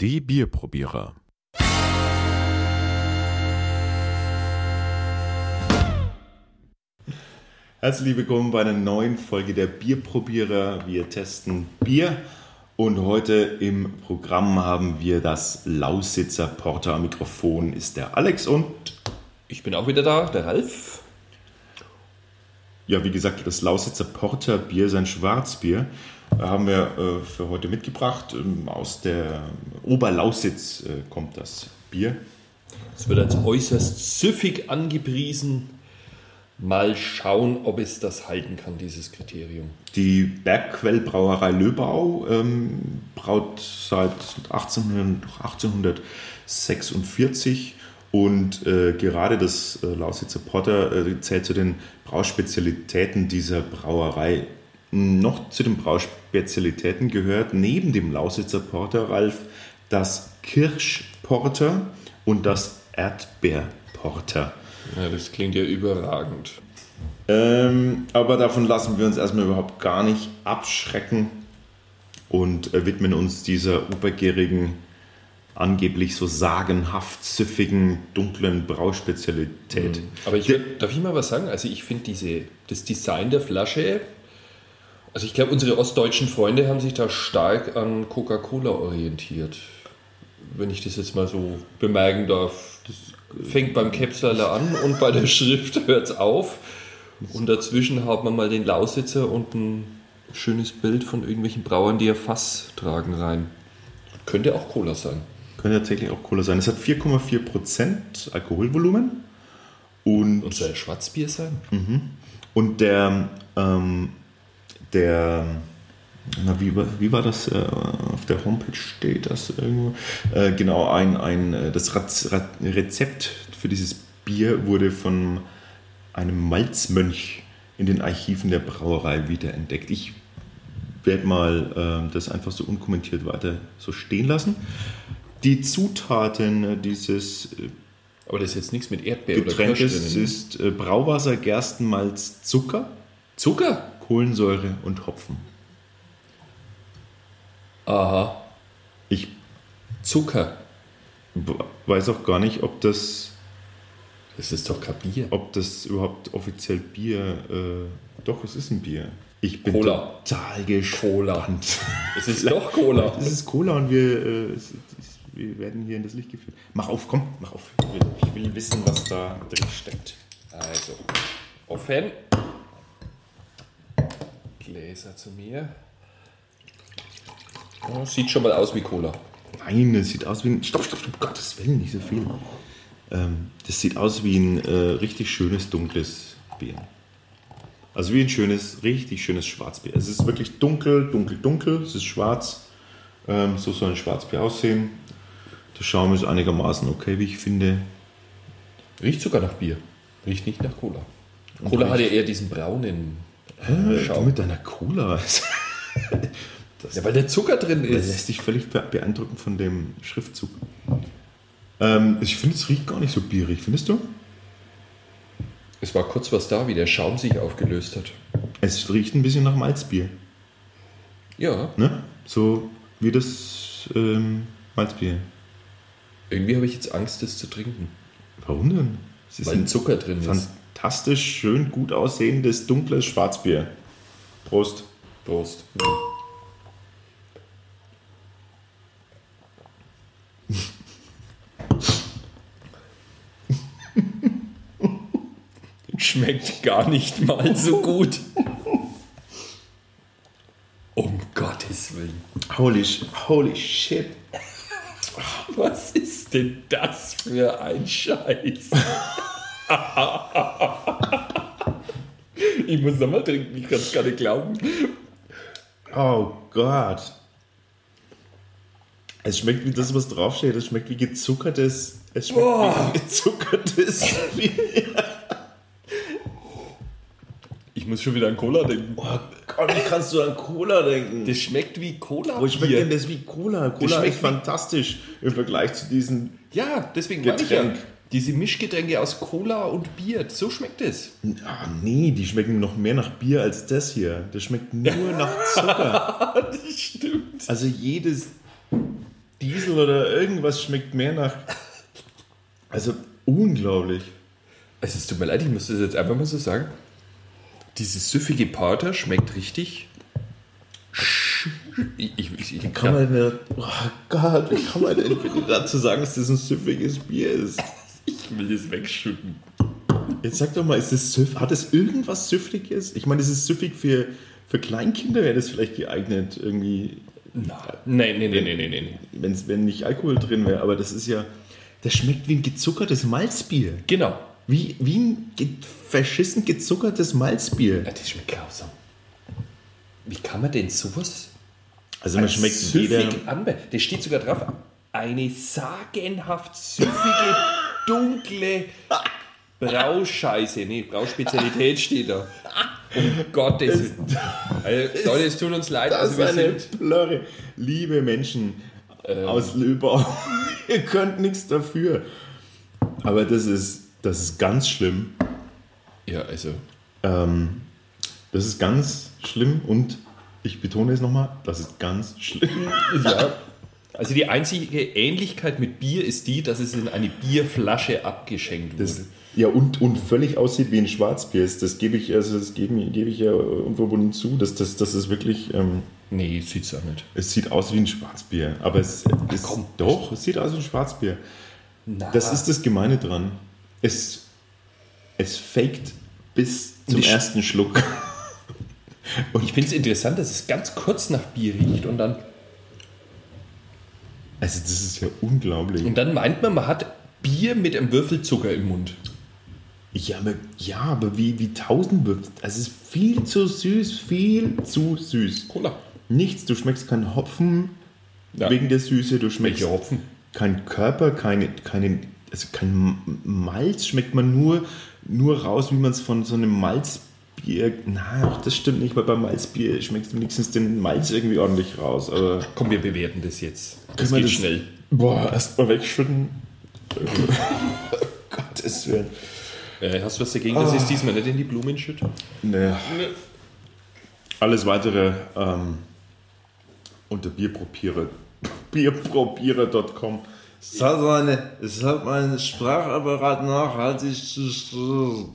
Die Bierprobierer. Herzlich willkommen bei einer neuen Folge der Bierprobierer. Wir testen Bier und heute im Programm haben wir das Lausitzer Porter. Am Mikrofon ist der Alex und Ich bin auch wieder da, der Ralf. Ja, wie gesagt, das Lausitzer Porter Bier ist ein Schwarzbier. Haben wir äh, für heute mitgebracht. Ähm, aus der Oberlausitz äh, kommt das Bier. Es wird als äußerst süffig angepriesen. Mal schauen, ob es das halten kann, dieses Kriterium. Die Bergquellbrauerei Löbau ähm, braut seit 1800, 1846 und äh, gerade das äh, Lausitzer Porter äh, zählt zu den Brauspezialitäten dieser Brauerei. Noch zu den Brauspezialitäten gehört neben dem Lausitzer Porter, Ralf, das Kirschporter und das Erdbeerporter. Ja, das klingt ja überragend. Ähm, aber davon lassen wir uns erstmal überhaupt gar nicht abschrecken und äh, widmen uns dieser obergärigen, angeblich so sagenhaft süffigen, dunklen Brauspezialität. Aber ich würd, darf ich mal was sagen? Also ich finde diese das Design der Flasche, also ich glaube, unsere ostdeutschen Freunde haben sich da stark an Coca-Cola orientiert. Wenn ich das jetzt mal so bemerken darf. Das fängt beim Capsaler an und bei der Schrift hört es auf. Und dazwischen hat man mal den Lausitzer und ein schönes Bild von irgendwelchen Brauern, die ja Fass tragen rein. Könnte auch Cola sein. Könnte tatsächlich auch Cola sein. Es hat 4,4% Alkoholvolumen und Und soll Schwarzbier sein? Und der, ähm, der, na, wie, war- wie war das? Äh, auf der Homepage steht das irgendwo. Äh, genau, ein, ein, äh, das Raz- Rezept für dieses Bier wurde von einem Malzmönch in den Archiven der Brauerei wiederentdeckt. Ich werde mal ähm, das einfach so unkommentiert weiter so stehen lassen. Die Zutaten dieses äh, Aber das ist jetzt nichts mit Erdbeer oder Getränkes Kirsch drin. ist äh, Brauwasser, Gerstenmalz, Zucker, Zucker? Kohlensäure und Hopfen. Aha. Ich Zucker. weiß auch gar nicht, ob das, Das ist doch kein Bier. ob das überhaupt offiziell Bier. Äh, doch, es ist ein Bier. Ich bin Cola. total gespannt. Cola. Es ist doch Cola. Es ist Cola und wir, äh, es, es, wir werden hier in das Licht geführt. Mach auf, komm, mach auf. Ich will, ich will wissen, was da drin steckt. Also, offen. Gläser zu mir. Ja, sieht schon mal aus wie Cola. Nein, es sieht aus wie ein. Stopp, stopp, stopp, Gottes Willen, nicht so viel. Ähm, das sieht aus wie ein äh, richtig schönes, dunkles Bier. Also wie ein schönes, richtig schönes Schwarzbier. Es ist wirklich dunkel, dunkel, dunkel. Es ist schwarz. Ähm, so soll ein Schwarzbier aussehen. Der Schaum ist einigermaßen okay, wie ich finde. Riecht sogar nach Bier. Riecht nicht nach Cola. Cola hat ja eher diesen braunen Äh, du Schaum. mit deiner Cola. Das Ja, weil der Zucker drin Das ist. lässt sich völlig be- beeindrucken von dem Schriftzug. Ähm, ich finde, es riecht gar nicht so bierig, findest du? Es war kurz was da, wie der Schaum sich aufgelöst hat. Es riecht ein bisschen nach Malzbier. Ja, Ne? So wie das ähm, Malzbier. Irgendwie habe ich jetzt Angst, das zu trinken. Warum denn? Es ist Weil ein Zucker drin ist. fantastisch schön gut aussehendes dunkles Schwarzbier. Prost. Prost. Schmeckt gar nicht mal so gut. Um Gottes Willen. Holy, holy shit. Was ist denn das für ein Scheiß? ich muss nochmal trinken, ich kann es gar nicht glauben. Oh Gott. Es schmeckt wie das, was draufsteht. Es schmeckt wie gezuckertes. Es schmeckt Boah. wie gezuckertes. Ich muss schon wieder an Cola denken. Oh Gott, wie kannst du an Cola denken? Das schmeckt wie Cola. Wo schmeckt denn das wie Cola? Cola schmeckt ist fantastisch im Vergleich zu diesen. Ja, deswegen Getränk. ja. Diese Mischgetränke aus Cola und Bier, so schmeckt es. Ah, nee, die schmecken noch mehr nach Bier als das hier. Das schmeckt nur nach Zucker. Das stimmt. Also jedes. Diesel oder irgendwas schmeckt mehr nach. Also unglaublich. Also es tut mir leid, ich muss das jetzt einfach mal so sagen. Dieses süffige Porter schmeckt richtig. Ich, ich, ich, Wie kann man denn, oh Gott, wie kann man denn bitte dazu sagen, dass das ein süffiges Bier ist? ich will das wegschütten. Jetzt sag doch mal, ist das süff, hat es irgendwas Süffiges? Ich meine, ist es süffig für, für Kleinkinder? Wäre das vielleicht geeignet, irgendwie, Nein, nein, nein, nein, nein, nein. nein. wenn's, wenn nicht Alkohol drin wäre? Aber das ist ja, das schmeckt wie ein gezuckertes Malzbier. Genau. Wie, wie ein ge verschissen gezuckertes Malzbier. Ja, das schmeckt grausam. Wie kann man denn sowas Also man schmeckt jeder... anbe... Das steht sogar drauf. Eine sagenhaft süffige, dunkle Brauscheiße. Nee, Brauspezialität steht da. Um Gottes Willen. Also, Leute, es tut uns leid. Das Also, ist wir eine sind, Plörre. Liebe Menschen aus Löbau, ihr könnt nichts dafür. Aber das ist, das ist ganz schlimm. ja, also, Ähm, das ist ganz schlimm und ich betone es nochmal, das ist ganz schlimm. ja. Also die einzige Ähnlichkeit mit Bier ist die, dass es in eine Bierflasche abgeschenkt wurde. Das, ja, und, und völlig aussieht wie ein Schwarzbier. Das- gebe ich, also das gebe, gebe ich ja unverbunden zu. Das, das, das ist wirklich, ähm, nee, sieht's auch nicht. es sieht aus wie ein Schwarzbier. Aber es, es komm. doch, es sieht aus wie ein Schwarzbier. Na, Das ist das Gemeine dran. Es, es faked bis zum Die Sch- ersten Schluck. ich finde es interessant, dass es ganz kurz nach Bier riecht und dann, Also das ist ja unglaublich. und dann meint man, man hat Bier mit einem Würfel Zucker im Mund. Ja, aber, ja, aber wie, wie tausend Würfel. Es ist viel zu süß, viel zu süß. Cola. Nichts, du schmeckst keinen Hopfen Ja. wegen der Süße, du schmeckst Welcher Hopfen? keinen Körper, keine, keine, also kein Malz, schmeckt man nur, nur raus, wie man es von so einem Malzbier, na, auch das stimmt nicht, weil beim Malzbier schmeckst du wenigstens den Malz irgendwie ordentlich raus, aber Komm, wir bewerten das jetzt. Das geht das- schnell. boah, erstmal wegschütten. Gottes Willen. Äh, hast du was dagegen, dass ich es diesmal nicht in die Blumen schütte? Nee. Alles weitere ähm, unter Bierprobierer, bierprobierer.com. Es hat, meine, es hat meinen Sprachapparat nachhaltig zu